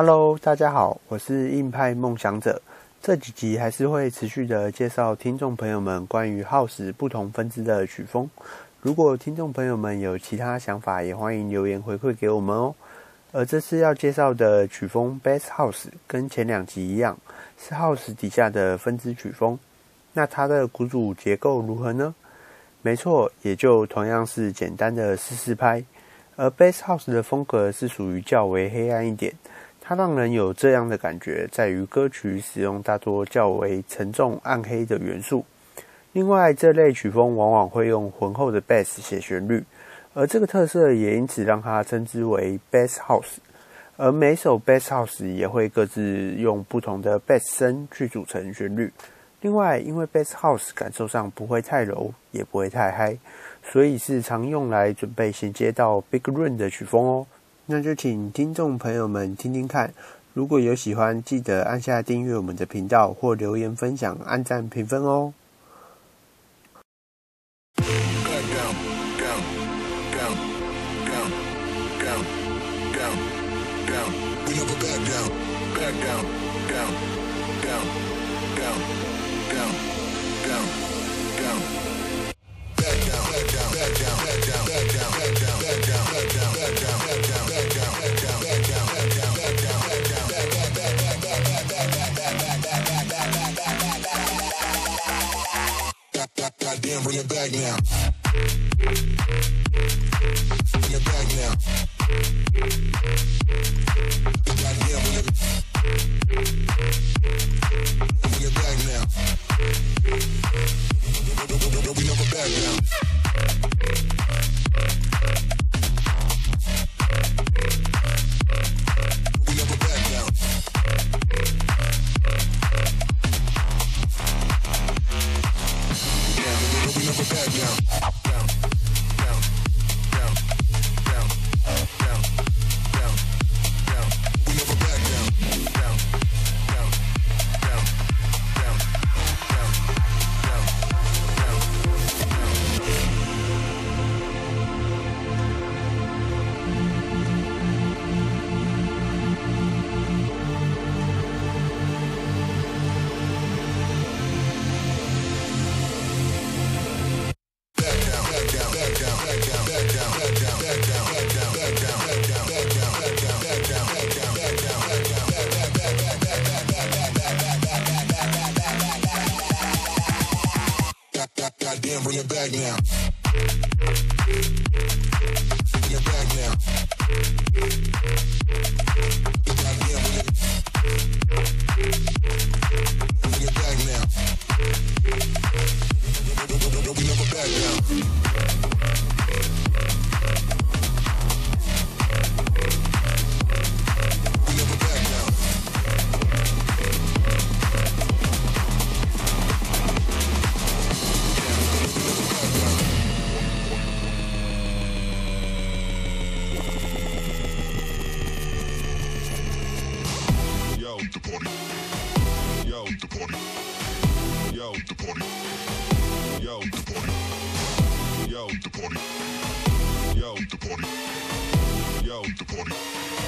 Hello，大家好，我是硬派梦想者。这几集还是会持续的介绍听众朋友们关于 House 不同分支的曲风。如果听众朋友们有其他想法，也欢迎留言回馈给我们哦。而这次要介绍的曲风 Bass House 跟前两集一样，是 House 底下的分支曲风。那它的鼓组结构如何呢？没错，也就同样是简单的四四拍。而 Bass House 的风格是属于较为黑暗一点，它让人有这样的感觉，在于歌曲使用大多较为沉重暗黑的元素。另外，这类曲风往往会用浑厚的 Bass 写旋律。而这个特色也因此让它称之为 Bass House，而每首 Bass House 也会各自用不同的 Bass 声去组成旋律。另外，因为 Bass House 感受上不会太柔，也不会太嗨，所以是常用来准备衔接到 Big Run 的曲风哦。那就请听众朋友们听听看如果有喜欢记得按下订阅我们的频道或留言分享按赞评分哦。Goddamn, bring it back now. Bring it back now. goddamn. Keep the party. Yo. Keep the party. Yo. Keep the party. Yo. Keep the party. Yo. Keep the party. Yo. Keep the party. Yo. Keep the party.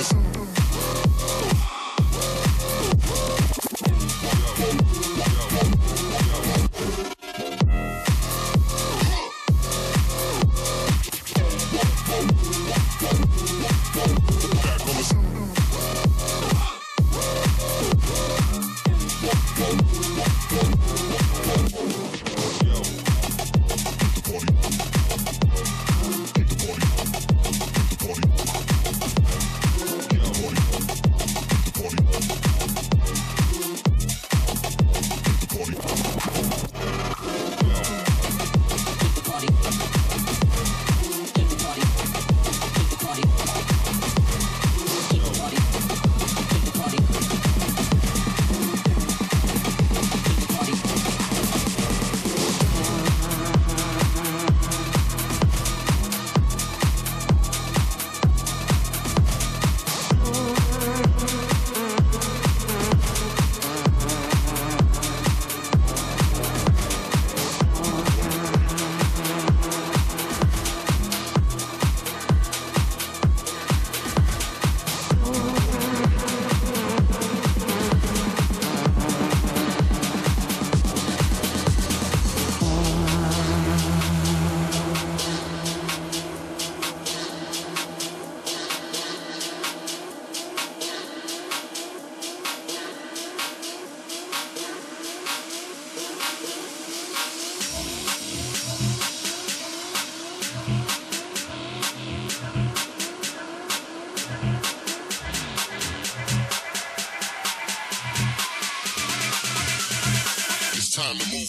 Just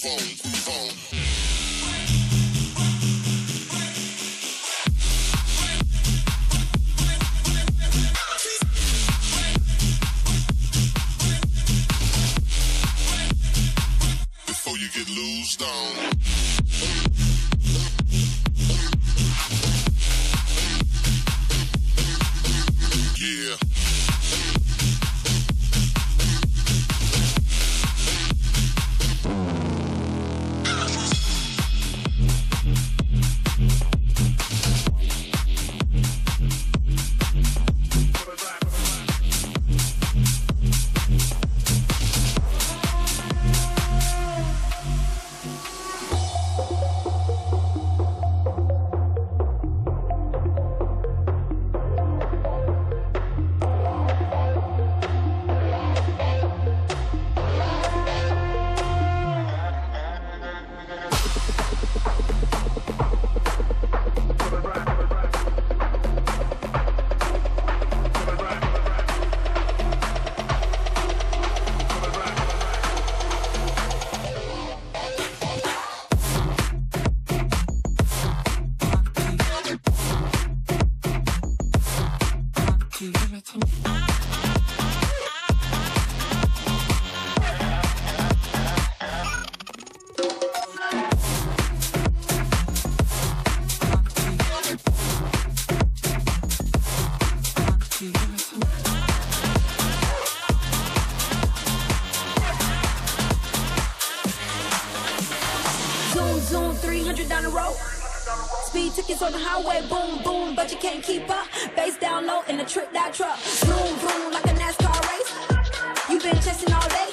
phone. on the highway, boom, boom, but you can't keep up. Face down low in the trip that truck. boom boom, like a NASCAR race. You've been chasing all day.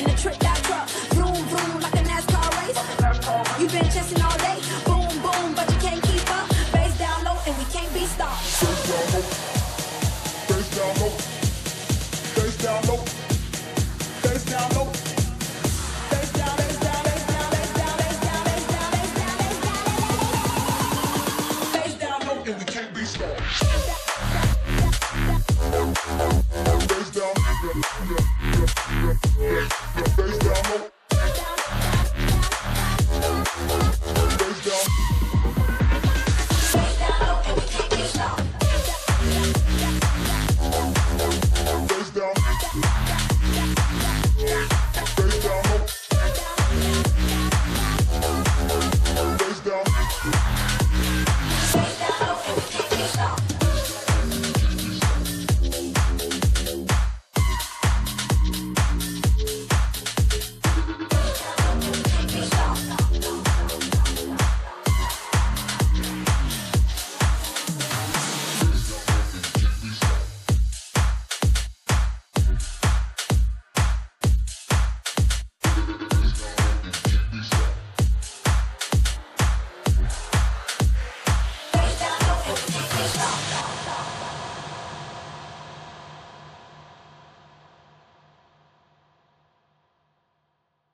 in the trick that truck. Vroom, vroom, like a NASCAR race. You've been chasing all day. Boom, boom, but you can't keep up. Bass down low and we can't be stopped. Bass down low. Bass down low. Bass down low. Bass down low. And we can't be stopped.